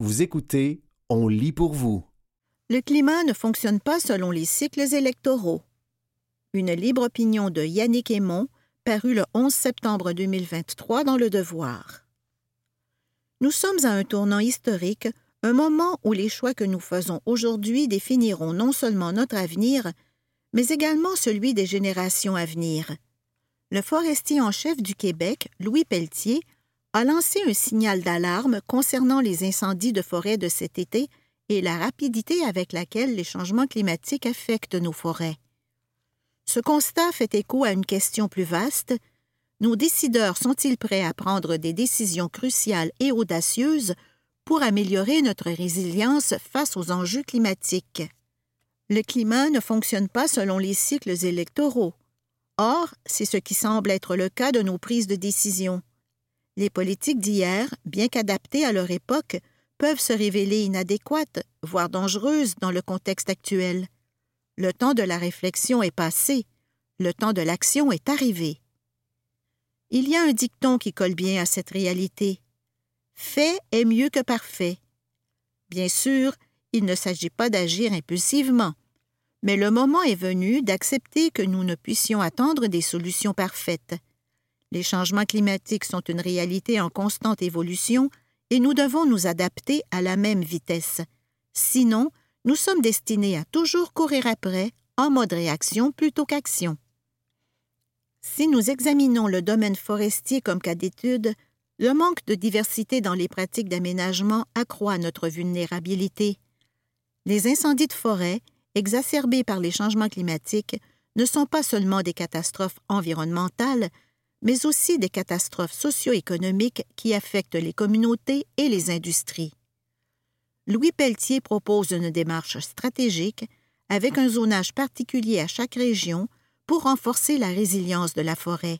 Vous écoutez, on lit pour vous. Le climat ne fonctionne pas selon les cycles électoraux. Une libre opinion de Yannick Aymon, parue le 11 septembre 2023 dans Le Devoir. Nous sommes à un tournant historique, un moment où les choix que nous faisons aujourd'hui définiront non seulement notre avenir, mais également celui des générations à venir. Le forestier en chef du Québec, Louis Pelletier, a lancé un signal d'alarme concernant les incendies de forêt de cet été et la rapidité avec laquelle les changements climatiques affectent nos forêts. Ce constat fait écho à une question plus vaste. Nos décideurs sont-ils prêts à prendre des décisions cruciales et audacieuses pour améliorer notre résilience face aux enjeux climatiques? Le climat ne fonctionne pas selon les cycles électoraux. Or, c'est ce qui semble être le cas de nos prises de décision. Les politiques d'hier, bien qu'adaptées à leur époque, peuvent se révéler inadéquates, voire dangereuses dans le contexte actuel. Le temps de la réflexion est passé, le temps de l'action est arrivé. Il y a un dicton qui colle bien à cette réalité. Fait est mieux que parfait. Bien sûr, il ne s'agit pas d'agir impulsivement, mais le moment est venu d'accepter que nous ne puissions attendre des solutions parfaites. Les changements climatiques sont une réalité en constante évolution et nous devons nous adapter à la même vitesse. Sinon, nous sommes destinés à toujours courir après en mode réaction plutôt qu'action. Si nous examinons le domaine forestier comme cas d'étude, le manque de diversité dans les pratiques d'aménagement accroît notre vulnérabilité. Les incendies de forêt, exacerbés par les changements climatiques, ne sont pas seulement des catastrophes environnementales, mais aussi des catastrophes socio-économiques qui affectent les communautés et les industries. Louis Pelletier propose une démarche stratégique avec un zonage particulier à chaque région pour renforcer la résilience de la forêt.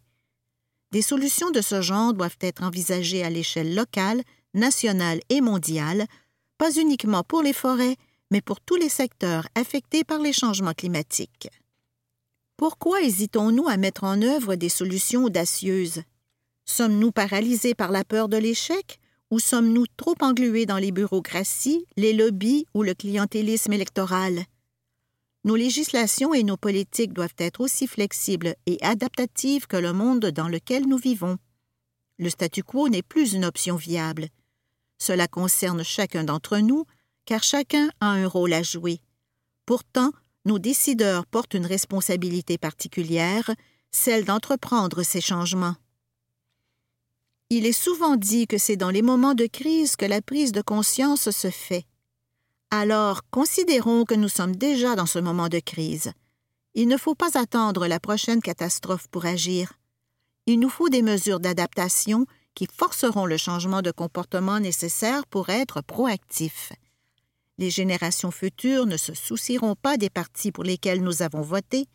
Des solutions de ce genre doivent être envisagées à l'échelle locale, nationale et mondiale, pas uniquement pour les forêts, mais pour tous les secteurs affectés par les changements climatiques. Pourquoi hésitons-nous à mettre en œuvre des solutions audacieuses? Sommes-nous paralysés par la peur de l'échec ou sommes-nous trop englués dans les bureaucraties, les lobbies ou le clientélisme électoral? Nos législations et nos politiques doivent être aussi flexibles et adaptatives que le monde dans lequel nous vivons. Le statu quo n'est plus une option viable. Cela concerne chacun d'entre nous, car chacun a un rôle à jouer. Pourtant, nos décideurs portent une responsabilité particulière, celle d'entreprendre ces changements. Il est souvent dit que c'est dans les moments de crise que la prise de conscience se fait. Alors, considérons que nous sommes déjà dans ce moment de crise. Il ne faut pas attendre la prochaine catastrophe pour agir. Il nous faut des mesures d'adaptation qui forceront le changement de comportement nécessaire pour être proactifs. Les générations futures ne se soucieront pas des partis pour lesquels nous avons voté,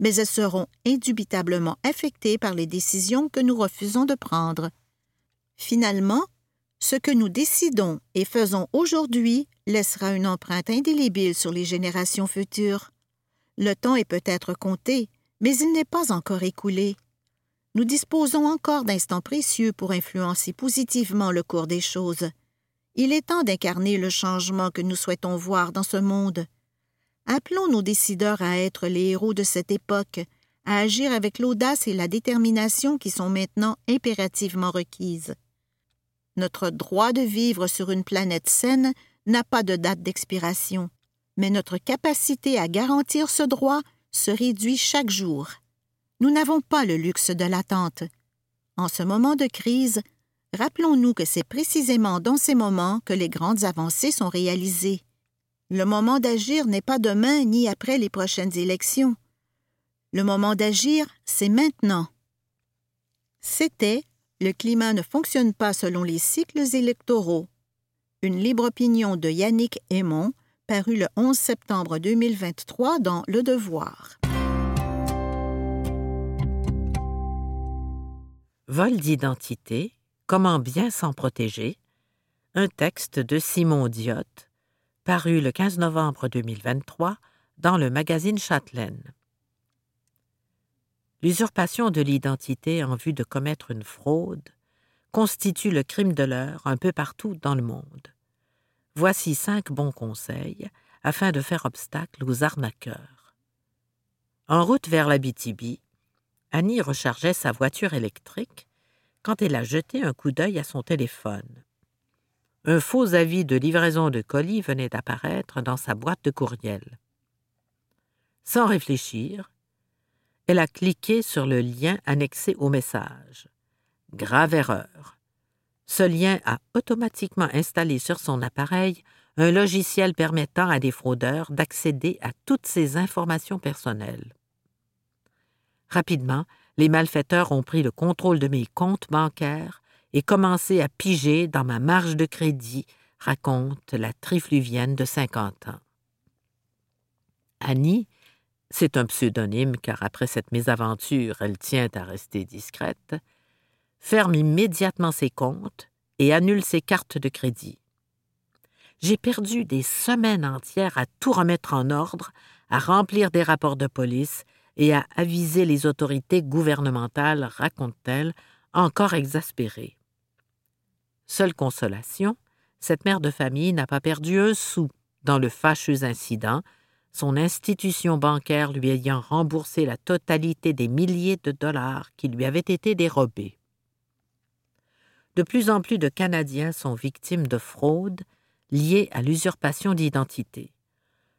mais elles seront indubitablement affectées par les décisions que nous refusons de prendre. Finalement, ce que nous décidons et faisons aujourd'hui laissera une empreinte indélébile sur les générations futures. Le temps est peut-être compté, mais il n'est pas encore écoulé. Nous disposons encore d'instants précieux pour influencer positivement le cours des choses. Il est temps d'incarner le changement que nous souhaitons voir dans ce monde. Appelons nos décideurs à être les héros de cette époque, à agir avec l'audace et la détermination qui sont maintenant impérativement requises. Notre droit de vivre sur une planète saine n'a pas de date d'expiration, mais notre capacité à garantir ce droit se réduit chaque jour. Nous n'avons pas le luxe de l'attente. En ce moment de crise, Rappelons-nous que c'est précisément dans ces moments que les grandes avancées sont réalisées. Le moment d'agir n'est pas demain ni après les prochaines élections. Le moment d'agir, c'est maintenant. C'était Le climat ne fonctionne pas selon les cycles électoraux. Une libre opinion de Yannick Aymon, parue le 11 septembre 2023 dans Le Devoir. Vol d'identité Comment bien s'en protéger? Un texte de Simon Diot, paru le 15 novembre 2023 dans le magazine Châtelaine. L'usurpation de l'identité en vue de commettre une fraude constitue le crime de l'heure un peu partout dans le monde. Voici cinq bons conseils afin de faire obstacle aux arnaqueurs. En route vers la BTB, Annie rechargeait sa voiture électrique quand elle a jeté un coup d'œil à son téléphone. Un faux avis de livraison de colis venait d'apparaître dans sa boîte de courriel. Sans réfléchir, elle a cliqué sur le lien annexé au message. Grave erreur. Ce lien a automatiquement installé sur son appareil un logiciel permettant à des fraudeurs d'accéder à toutes ses informations personnelles. Rapidement, les malfaiteurs ont pris le contrôle de mes comptes bancaires et commencé à piger dans ma marge de crédit, raconte la trifluvienne de 50 ans. Annie, c'est un pseudonyme car après cette mésaventure, elle tient à rester discrète, ferme immédiatement ses comptes et annule ses cartes de crédit. J'ai perdu des semaines entières à tout remettre en ordre, à remplir des rapports de police et à aviser les autorités gouvernementales, raconte-t-elle, encore exaspérée. Seule consolation, cette mère de famille n'a pas perdu un sou dans le fâcheux incident, son institution bancaire lui ayant remboursé la totalité des milliers de dollars qui lui avaient été dérobés. De plus en plus de Canadiens sont victimes de fraudes liées à l'usurpation d'identité.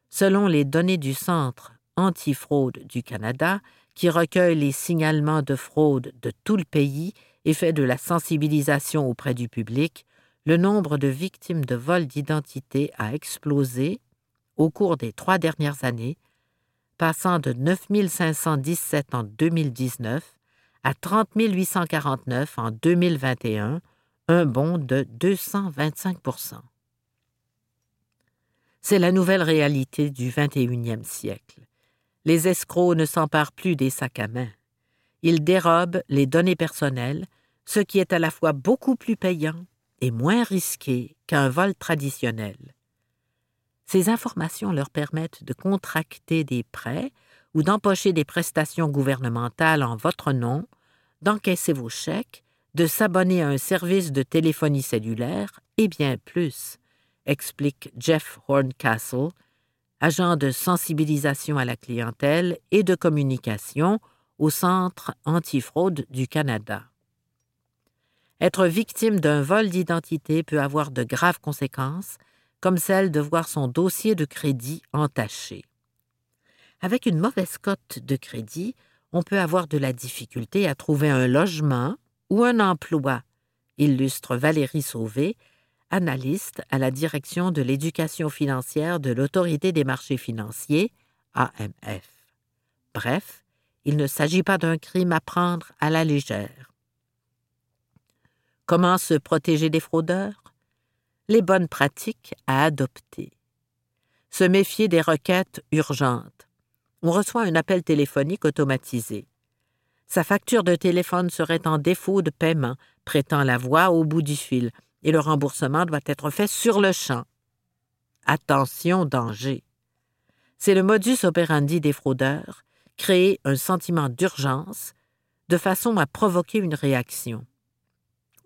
Selon les données du Centre antifraude du Canada, qui recueille les signalements de fraude de tout le pays et fait de la sensibilisation auprès du public, le nombre de victimes de vol d'identité a explosé au cours des trois dernières années, passant de 9 517 en 2019 à 30 849 en 2021, un bond de 225% C'est la nouvelle réalité du 21e siècle. Les escrocs ne s'emparent plus des sacs à main. Ils dérobent les données personnelles, ce qui est à la fois beaucoup plus payant et moins risqué qu'un vol traditionnel. Ces informations leur permettent de contracter des prêts ou d'empocher des prestations gouvernementales en votre nom, d'encaisser vos chèques, de s'abonner à un service de téléphonie cellulaire et bien plus, explique Jeff Horncastle, agent de sensibilisation à la clientèle et de communication au Centre antifraude du Canada. Être victime d'un vol d'identité peut avoir de graves conséquences, comme celle de voir son dossier de crédit entaché. Avec une mauvaise cote de crédit, on peut avoir de la difficulté à trouver un logement ou un emploi, illustre Valérie Sauvé, analyste à la direction de l'éducation financière de l'Autorité des marchés financiers, AMF. Bref, il ne s'agit pas d'un crime à prendre à la légère. Comment se protéger des fraudeurs? Les bonnes pratiques à adopter. Se méfier des requêtes urgentes. On reçoit un appel téléphonique automatisé. Sa facture de téléphone serait en défaut de paiement, prêtant la voix au bout du fil et le remboursement doit être fait sur le champ. Attention, danger. C'est le modus operandi des fraudeurs, créer un sentiment d'urgence de façon à provoquer une réaction.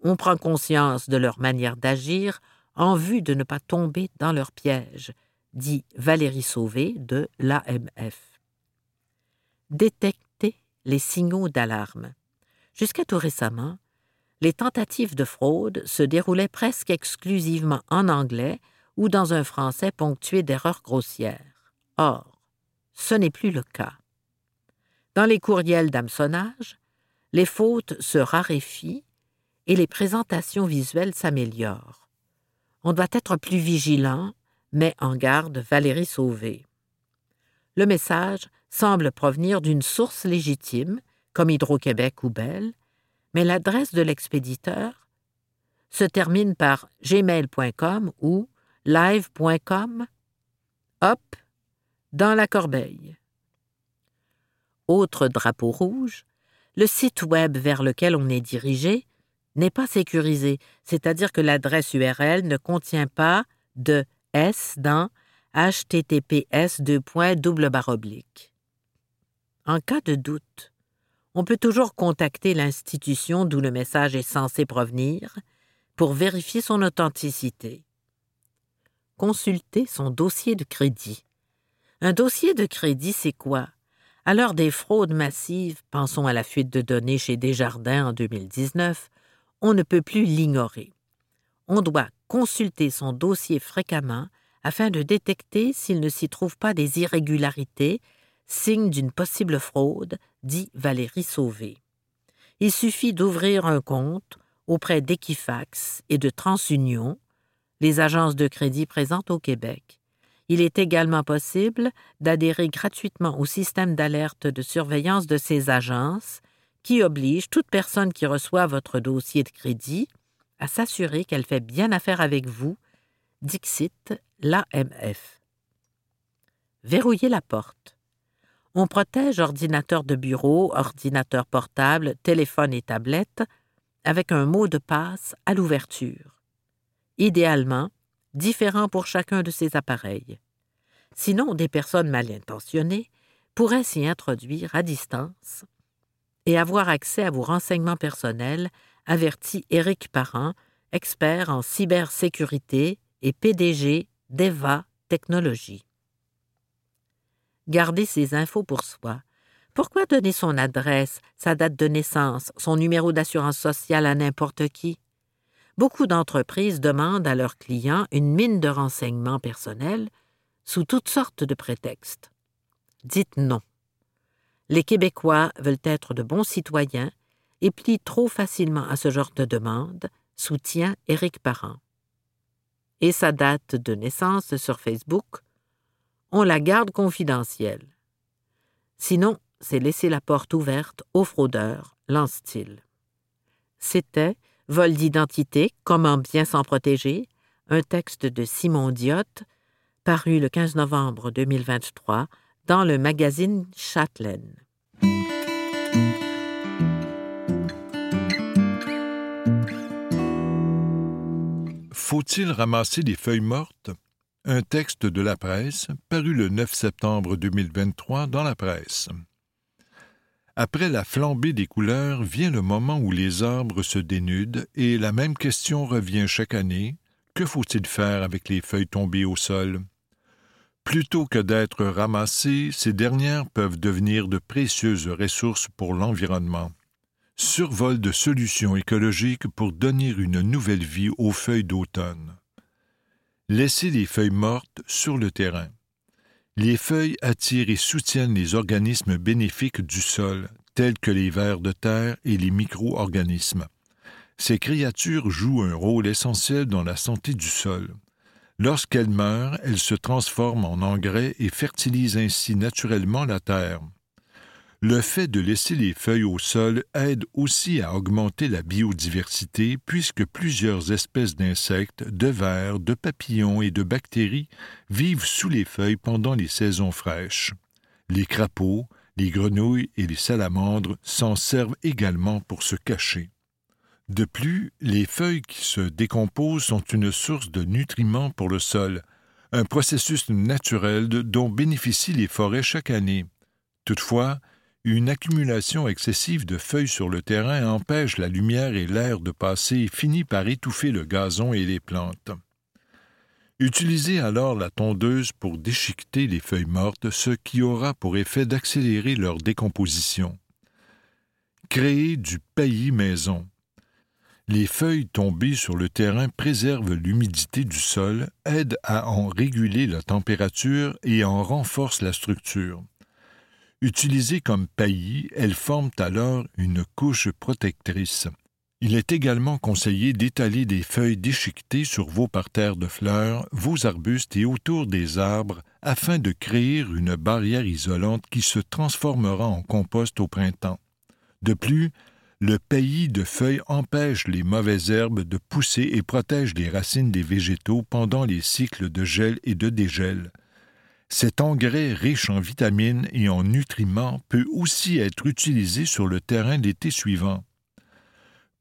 On prend conscience de leur manière d'agir en vue de ne pas tomber dans leur piège, dit Valérie Sauvé de l'AMF. Détecter les signaux d'alarme. Jusqu'à tout récemment, les tentatives de fraude se déroulaient presque exclusivement en anglais ou dans un français ponctué d'erreurs grossières. Or, ce n'est plus le cas. Dans les courriels d'hameçonnage, les fautes se raréfient et les présentations visuelles s'améliorent. On doit être plus vigilant, mais en garde Valérie Sauvé. Le message semble provenir d'une source légitime, comme Hydro-Québec ou Bell, mais l'adresse de l'expéditeur se termine par gmail.com ou live.com. Hop, dans la corbeille. Autre drapeau rouge, le site web vers lequel on est dirigé n'est pas sécurisé, c'est-à-dire que l'adresse URL ne contient pas de S dans https En cas de doute, on peut toujours contacter l'institution d'où le message est censé provenir pour vérifier son authenticité. consulter son dossier de crédit. Un dossier de crédit, c'est quoi? À l'heure des fraudes massives, pensons à la fuite de données chez Desjardins en 2019, on ne peut plus l'ignorer. On doit consulter son dossier fréquemment afin de détecter s'il ne s'y trouve pas des irrégularités, signe d'une possible fraude, dit Valérie Sauvé. Il suffit d'ouvrir un compte auprès d'Equifax et de TransUnion, les agences de crédit présentes au Québec. Il est également possible d'adhérer gratuitement au système d'alerte de surveillance de ces agences qui oblige toute personne qui reçoit votre dossier de crédit à s'assurer qu'elle fait bien affaire avec vous, Dixit l'AMF. Verrouiller la porte. On protège ordinateur de bureau, ordinateur portable, téléphone et tablette avec un mot de passe à l'ouverture. Idéalement, différent pour chacun de ces appareils. Sinon, des personnes mal intentionnées pourraient s'y introduire à distance et avoir accès à vos renseignements personnels, avertit Éric Parent, expert en cybersécurité et PDG d'EVA Technologies. Garder ces infos pour soi. Pourquoi donner son adresse, sa date de naissance, son numéro d'assurance sociale à n'importe qui? Beaucoup d'entreprises demandent à leurs clients une mine de renseignements personnels sous toutes sortes de prétextes. Dites non. Les Québécois veulent être de bons citoyens et plient trop facilement à ce genre de demande, soutient Éric Parent. Et sa date de naissance sur Facebook, on la garde confidentielle. Sinon, c'est laisser la porte ouverte aux fraudeurs, lance-t-il. C'était Vol d'identité, comment bien s'en protéger, un texte de Simon Diotte, paru le 15 novembre 2023 dans le magazine Châtelaine. Faut-il ramasser des feuilles mortes? Un texte de la presse paru le 9 septembre 2023 dans la presse. Après la flambée des couleurs vient le moment où les arbres se dénudent et la même question revient chaque année. Que faut-il faire avec les feuilles tombées au sol? Plutôt que d'être ramassées, ces dernières peuvent devenir de précieuses ressources pour l'environnement. Survol de solutions écologiques pour donner une nouvelle vie aux feuilles d'automne. Laisser les feuilles mortes sur le terrain. Les feuilles attirent et soutiennent les organismes bénéfiques du sol, tels que les vers de terre et les micro-organismes. Ces créatures jouent un rôle essentiel dans la santé du sol. Lorsqu'elles meurent, elles se transforment en engrais et fertilisent ainsi naturellement la terre. Le fait de laisser les feuilles au sol aide aussi à augmenter la biodiversité puisque plusieurs espèces d'insectes, de vers, de papillons et de bactéries vivent sous les feuilles pendant les saisons fraîches. Les crapauds, les grenouilles et les salamandres s'en servent également pour se cacher. De plus, les feuilles qui se décomposent sont une source de nutriments pour le sol, un processus naturel dont bénéficient les forêts chaque année. Toutefois, une accumulation excessive de feuilles sur le terrain empêche la lumière et l'air de passer et finit par étouffer le gazon et les plantes. Utilisez alors la tondeuse pour déchiqueter les feuilles mortes, ce qui aura pour effet d'accélérer leur décomposition. Créer du paillis maison. Les feuilles tombées sur le terrain préservent l'humidité du sol, aident à en réguler la température et en renforcent la structure. Utilisées comme paillis, elles forment alors une couche protectrice. Il est également conseillé d'étaler des feuilles déchiquetées sur vos parterres de fleurs, vos arbustes et autour des arbres afin de créer une barrière isolante qui se transformera en compost au printemps. De plus, le paillis de feuilles empêche les mauvaises herbes de pousser et protège les racines des végétaux pendant les cycles de gel et de dégel. Cet engrais riche en vitamines et en nutriments peut aussi être utilisé sur le terrain l'été suivant.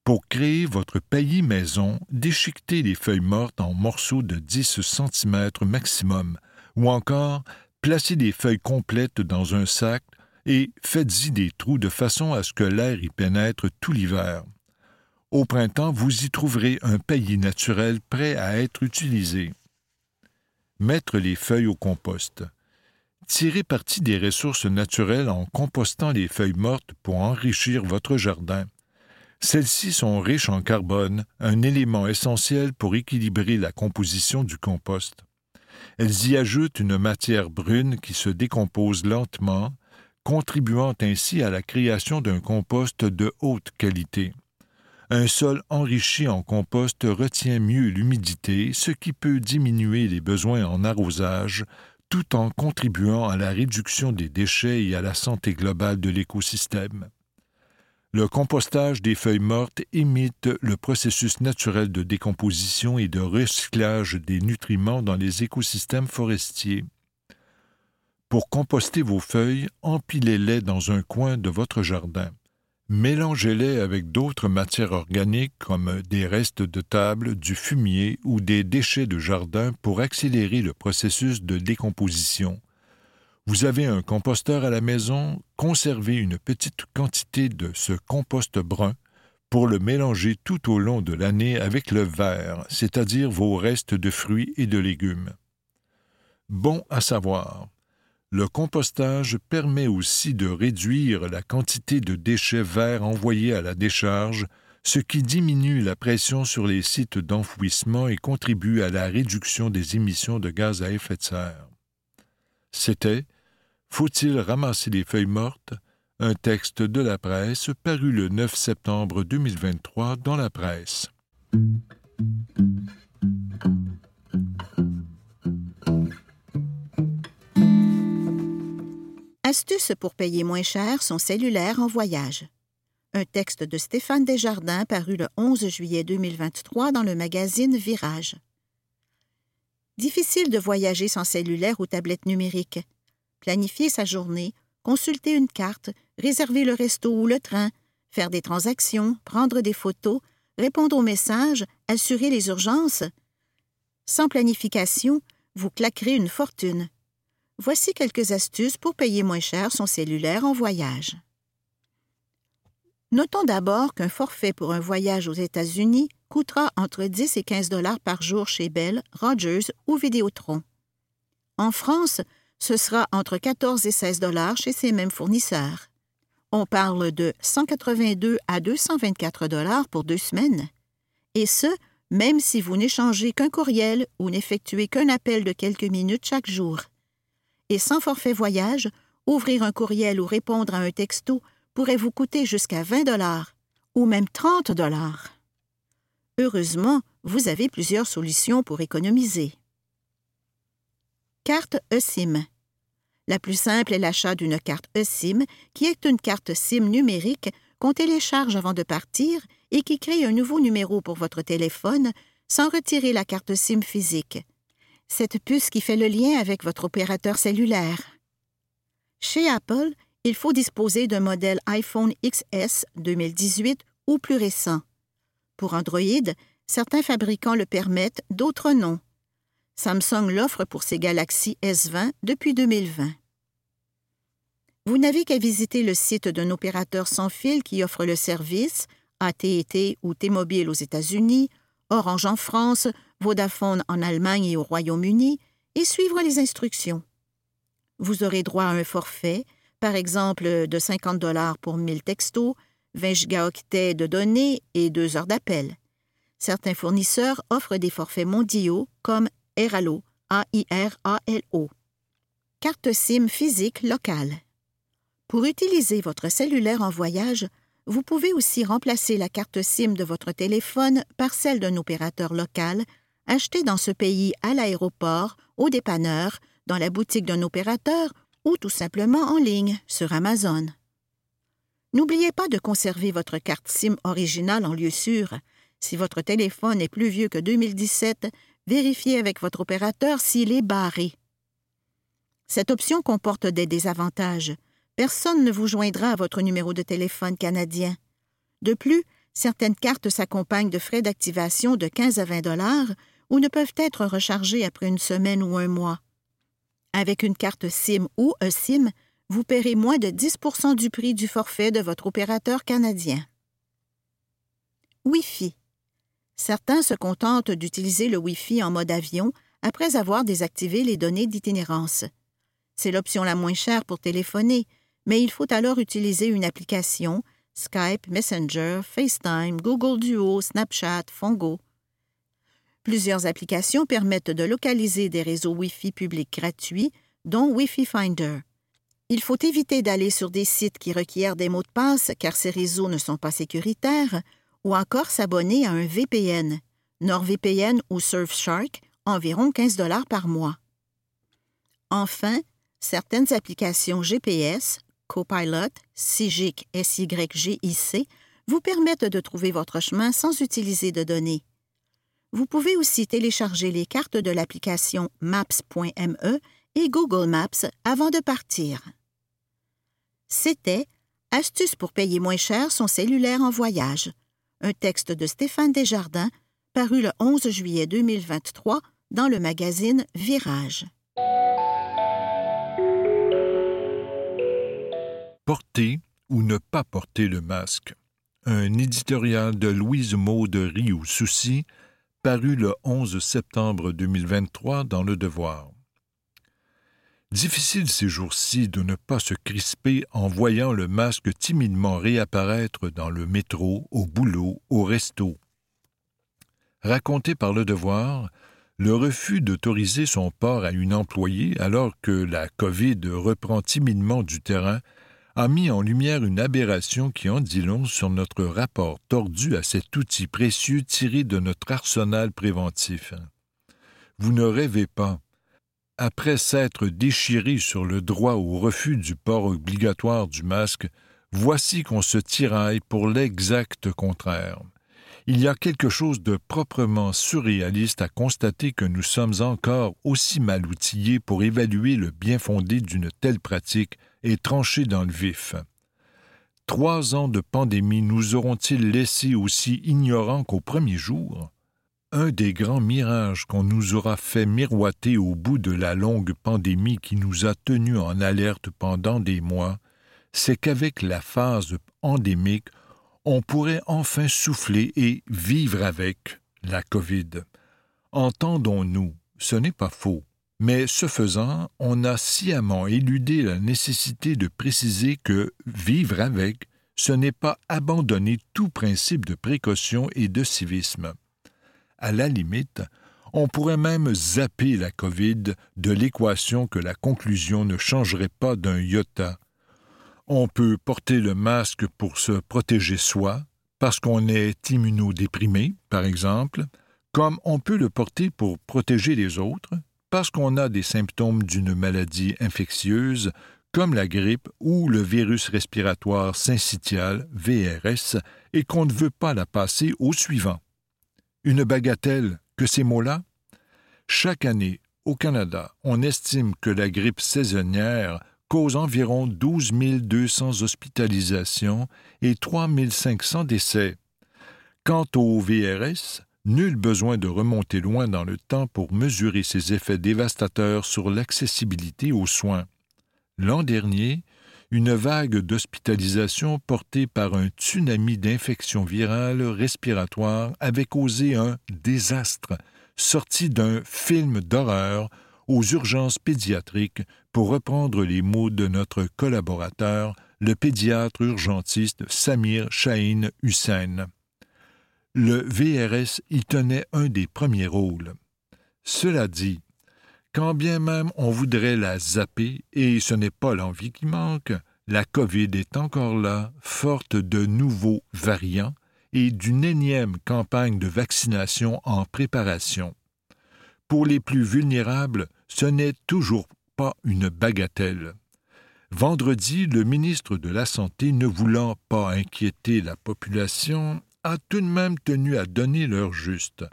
Pour créer votre paillis maison, déchiquetez les feuilles mortes en morceaux de 10 cm maximum, ou encore placez les feuilles complètes dans un sac et faites-y des trous de façon à ce que l'air y pénètre tout l'hiver. Au printemps, vous y trouverez un paillis naturel prêt à être utilisé. Mettre les feuilles au compost. Tirez parti des ressources naturelles en compostant les feuilles mortes pour enrichir votre jardin. Celles-ci sont riches en carbone, un élément essentiel pour équilibrer la composition du compost. Elles y ajoutent une matière brune qui se décompose lentement, contribuant ainsi à la création d'un compost de haute qualité. Un sol enrichi en compost retient mieux l'humidité, ce qui peut diminuer les besoins en arrosage, tout en contribuant à la réduction des déchets et à la santé globale de l'écosystème. Le compostage des feuilles mortes imite le processus naturel de décomposition et de recyclage des nutriments dans les écosystèmes forestiers. Pour composter vos feuilles, empilez-les dans un coin de votre jardin. Mélangez-les avec d'autres matières organiques comme des restes de table, du fumier ou des déchets de jardin pour accélérer le processus de décomposition. Vous avez un composteur à la maison, conservez une petite quantité de ce compost brun pour le mélanger tout au long de l'année avec le vert, c'est-à-dire vos restes de fruits et de légumes. Bon à savoir. Le compostage permet aussi de réduire la quantité de déchets verts envoyés à la décharge, ce qui diminue la pression sur les sites d'enfouissement et contribue à la réduction des émissions de gaz à effet de serre. C'était Faut-il ramasser les feuilles mortes? Un texte de la presse paru le 9 septembre 2023 dans la presse. Astuce pour payer moins cher son cellulaire en voyage. Un texte de Stéphane Desjardins paru le 11 juillet 2023 dans le magazine Virage. Difficile de voyager sans cellulaire ou tablette numérique. Planifier sa journée, consulter une carte, réserver le resto ou le train, faire des transactions, prendre des photos, répondre aux messages, assurer les urgences. Sans planification, vous claquerez une fortune. Voici quelques astuces pour payer moins cher son cellulaire en voyage. Notons d'abord qu'un forfait pour un voyage aux États-Unis coûtera entre 10 et 15 dollars par jour chez Bell, Rogers ou Vidéotron. En France, ce sera entre 14 et 16 dollars chez ces mêmes fournisseurs. On parle de 182 à 224 dollars pour deux semaines. Et ce, même si vous n'échangez qu'un courriel ou n'effectuez qu'un appel de quelques minutes chaque jour. Sans forfait voyage, ouvrir un courriel ou répondre à un texto pourrait vous coûter jusqu'à 20 dollars ou même 30 dollars. Heureusement, vous avez plusieurs solutions pour économiser. Carte eSIM. La plus simple est l'achat d'une carte eSIM, qui est une carte SIM numérique qu'on télécharge avant de partir et qui crée un nouveau numéro pour votre téléphone sans retirer la carte SIM physique. Cette puce qui fait le lien avec votre opérateur cellulaire. Chez Apple, il faut disposer d'un modèle iPhone XS 2018 ou plus récent. Pour Android, certains fabricants le permettent, d'autres non. Samsung l'offre pour ses Galaxy S20 depuis 2020. Vous n'avez qu'à visiter le site d'un opérateur sans fil qui offre le service, AT&T ou T-Mobile aux États-Unis, Orange en France, Vodafone en Allemagne et au Royaume-Uni, et suivre les instructions. Vous aurez droit à un forfait, par exemple de 50 dollars pour 1000 textos, 20 gigaoctets de données et 2 heures d'appel. Certains fournisseurs offrent des forfaits mondiaux comme Airalo, A-I-R-A-L-O. Carte SIM physique locale. Pour utiliser votre cellulaire en voyage, vous pouvez aussi remplacer la carte SIM de votre téléphone par celle d'un opérateur local acheté dans ce pays à l'aéroport, au dépanneur, dans la boutique d'un opérateur ou tout simplement en ligne sur Amazon. N'oubliez pas de conserver votre carte SIM originale en lieu sûr. Si votre téléphone est plus vieux que 2017, vérifiez avec votre opérateur s'il est barré. Cette option comporte des désavantages. Personne ne vous joindra à votre numéro de téléphone canadien. De plus, certaines cartes s'accompagnent de frais d'activation de 15 à 20 dollars ou ne peuvent être rechargées après une semaine ou un mois. Avec une carte SIM ou eSIM, vous paierez moins de 10% du prix du forfait de votre opérateur canadien. Wi-Fi. Certains se contentent d'utiliser le Wi-Fi en mode avion après avoir désactivé les données d'itinérance. C'est l'option la moins chère pour téléphoner, mais il faut alors utiliser une application Skype, Messenger, FaceTime, Google Duo, Snapchat, Fongo. Plusieurs applications permettent de localiser des réseaux Wi-Fi publics gratuits, dont Wi-Fi Finder. Il faut éviter d'aller sur des sites qui requièrent des mots de passe car ces réseaux ne sont pas sécuritaires, ou encore s'abonner à un VPN, NordVPN ou Surfshark, environ 15 dollars par mois. Enfin, certaines applications GPS, Copilot, SIGIC, SYGIC, vous permettent de trouver votre chemin sans utiliser de données. Vous pouvez aussi télécharger les cartes de l'application Maps.me et Google Maps avant de partir. C'était Astuce pour payer moins cher son cellulaire en voyage, un texte de Stéphane Desjardins paru le 11 juillet 2023 dans le magazine Virage. Porter ou ne pas porter le masque. Un éditorial de Louise Maud Rioux Soucy, paru le 11 septembre 2023 dans Le Devoir. Difficile ces jours-ci de ne pas se crisper en voyant le masque timidement réapparaître dans le métro, au boulot, au resto. Raconté par Le Devoir, le refus d'autoriser son port à une employée alors que la COVID reprend timidement du terrain a mis en lumière une aberration qui en dit long sur notre rapport tordu à cet outil précieux tiré de notre arsenal préventif. Vous ne rêvez pas, après s'être déchiré sur le droit au refus du port obligatoire du masque, voici qu'on se tiraille pour l'exact contraire. Il y a quelque chose de proprement surréaliste à constater que nous sommes encore aussi mal outillés pour évaluer le bien fondé d'une telle pratique et trancher dans le vif. Trois ans de pandémie nous auront-ils laissés aussi ignorants qu'au premier jour? un des grands mirages qu'on nous aura fait miroiter au bout de la longue pandémie qui nous a tenus en alerte pendant des mois, c'est qu'avec la phase endémique, on pourrait enfin souffler et vivre avec la COVID. Entendons-nous, ce n'est pas faux, mais ce faisant, on a sciemment éludé la nécessité de préciser que vivre avec, ce n'est pas abandonner tout principe de précaution et de civisme. À la limite, on pourrait même zapper la COVID de l'équation que la conclusion ne changerait pas d'un iota. On peut porter le masque pour se protéger soi, parce qu'on est immunodéprimé, par exemple, comme on peut le porter pour protéger les autres, parce qu'on a des symptômes d'une maladie infectieuse, comme la grippe ou le virus respiratoire syncytial, VRS, et qu'on ne veut pas la passer au suivant. Une bagatelle que ces mots-là? Chaque année, au Canada, on estime que la grippe saisonnière cause environ 12 200 hospitalisations et 3 500 décès. Quant au VRS, nul besoin de remonter loin dans le temps pour mesurer ses effets dévastateurs sur l'accessibilité aux soins. L'an dernier, une vague d'hospitalisation portée par un tsunami d'infections virales respiratoires avait causé un désastre sorti d'un film d'horreur aux urgences pédiatriques, pour reprendre les mots de notre collaborateur, le pédiatre urgentiste Samir Shahin Hussein. Le VRS y tenait un des premiers rôles. Cela dit, quand bien même on voudrait la zapper, et ce n'est pas l'envie qui manque, la COVID est encore là, forte de nouveaux variants et d'une énième campagne de vaccination en préparation. Pour les plus vulnérables, ce n'est toujours pas une bagatelle. Vendredi, le ministre de la Santé, ne voulant pas inquiéter la population, a tout de même tenu à donner l'heure juste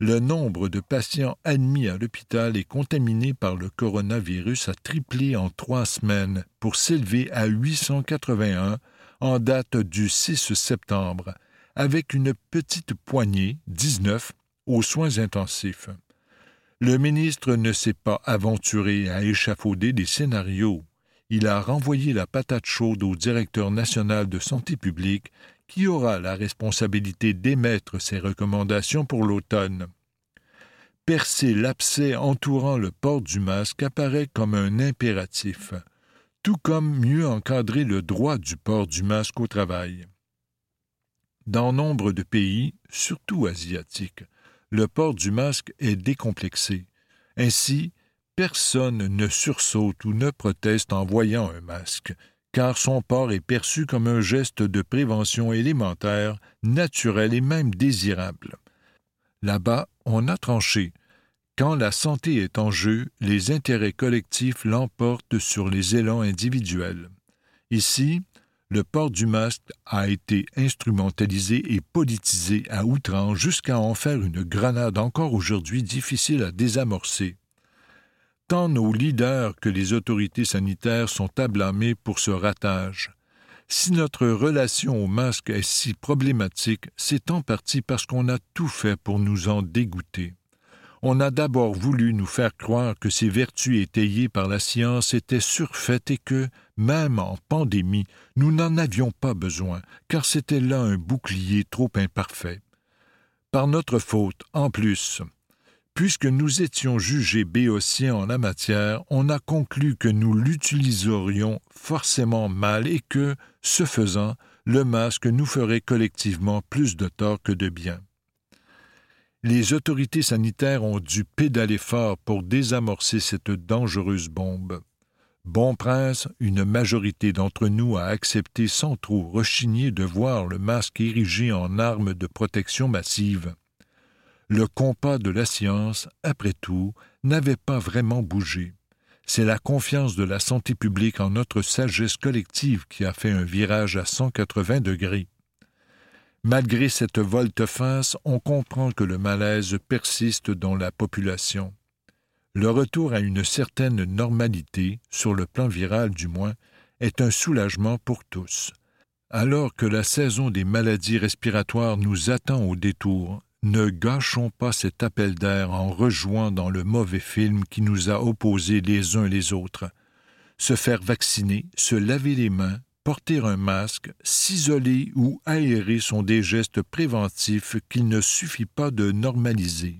le nombre de patients admis à l'hôpital et contaminés par le coronavirus a triplé en trois semaines pour s'élever à 881 en date du 6 septembre, avec une petite poignée, 19, aux soins intensifs. Le ministre ne s'est pas aventuré à échafauder des scénarios. Il a renvoyé la patate chaude au directeur national de santé publique qui aura la responsabilité d'émettre ces recommandations pour l'automne? percer l'abcès entourant le port du masque apparaît comme un impératif, tout comme mieux encadrer le droit du port du masque au travail. Dans nombre de pays, surtout asiatiques, le port du masque est décomplexé. Ainsi, personne ne sursaute ou ne proteste en voyant un masque, car son port est perçu comme un geste de prévention élémentaire, naturel et même désirable. Là-bas, on a tranché. Quand la santé est en jeu, les intérêts collectifs l'emportent sur les élans individuels. Ici, le port du masque a été instrumentalisé et politisé à outrance jusqu'à en faire une grenade encore aujourd'hui difficile à désamorcer. Tant nos leaders que les autorités sanitaires sont à blâmer pour ce ratage. Si notre relation au masque est si problématique, c'est en partie parce qu'on a tout fait pour nous en dégoûter. On a d'abord voulu nous faire croire que ces vertus étayées par la science étaient surfaites et que, même en pandémie, nous n'en avions pas besoin, car c'était là un bouclier trop imparfait. Par notre faute, en plus, Puisque nous étions jugés béotiens en la matière, on a conclu que nous l'utiliserions forcément mal et que, ce faisant, le masque nous ferait collectivement plus de tort que de bien. Les autorités sanitaires ont dû pédaler fort pour désamorcer cette dangereuse bombe. Bon prince, une majorité d'entre nous a accepté sans trop rechigner de voir le masque érigé en arme de protection massive le compas de la science, après tout, n'avait pas vraiment bougé. C'est la confiance de la santé publique en notre sagesse collective qui a fait un virage à 180 degrés. Malgré cette volte-face, on comprend que le malaise persiste dans la population. Le retour à une certaine normalité, sur le plan viral du moins, est un soulagement pour tous. Alors que la saison des maladies respiratoires nous attend au détour, ne gâchons pas cet appel d'air en rejoignant dans le mauvais film qui nous a opposés les uns les autres. Se faire vacciner, se laver les mains, porter un masque, s'isoler ou aérer sont des gestes préventifs qu'il ne suffit pas de normaliser.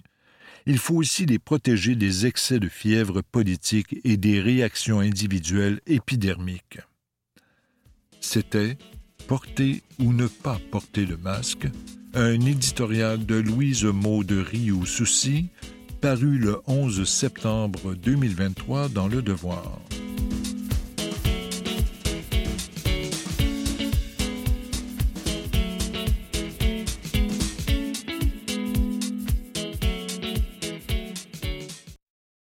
Il faut aussi les protéger des excès de fièvre politique et des réactions individuelles épidermiques. C'était porter ou ne pas porter le masque, un éditorial de Louise Maud Rioux Soucy, paru le 11 septembre 2023 dans Le Devoir.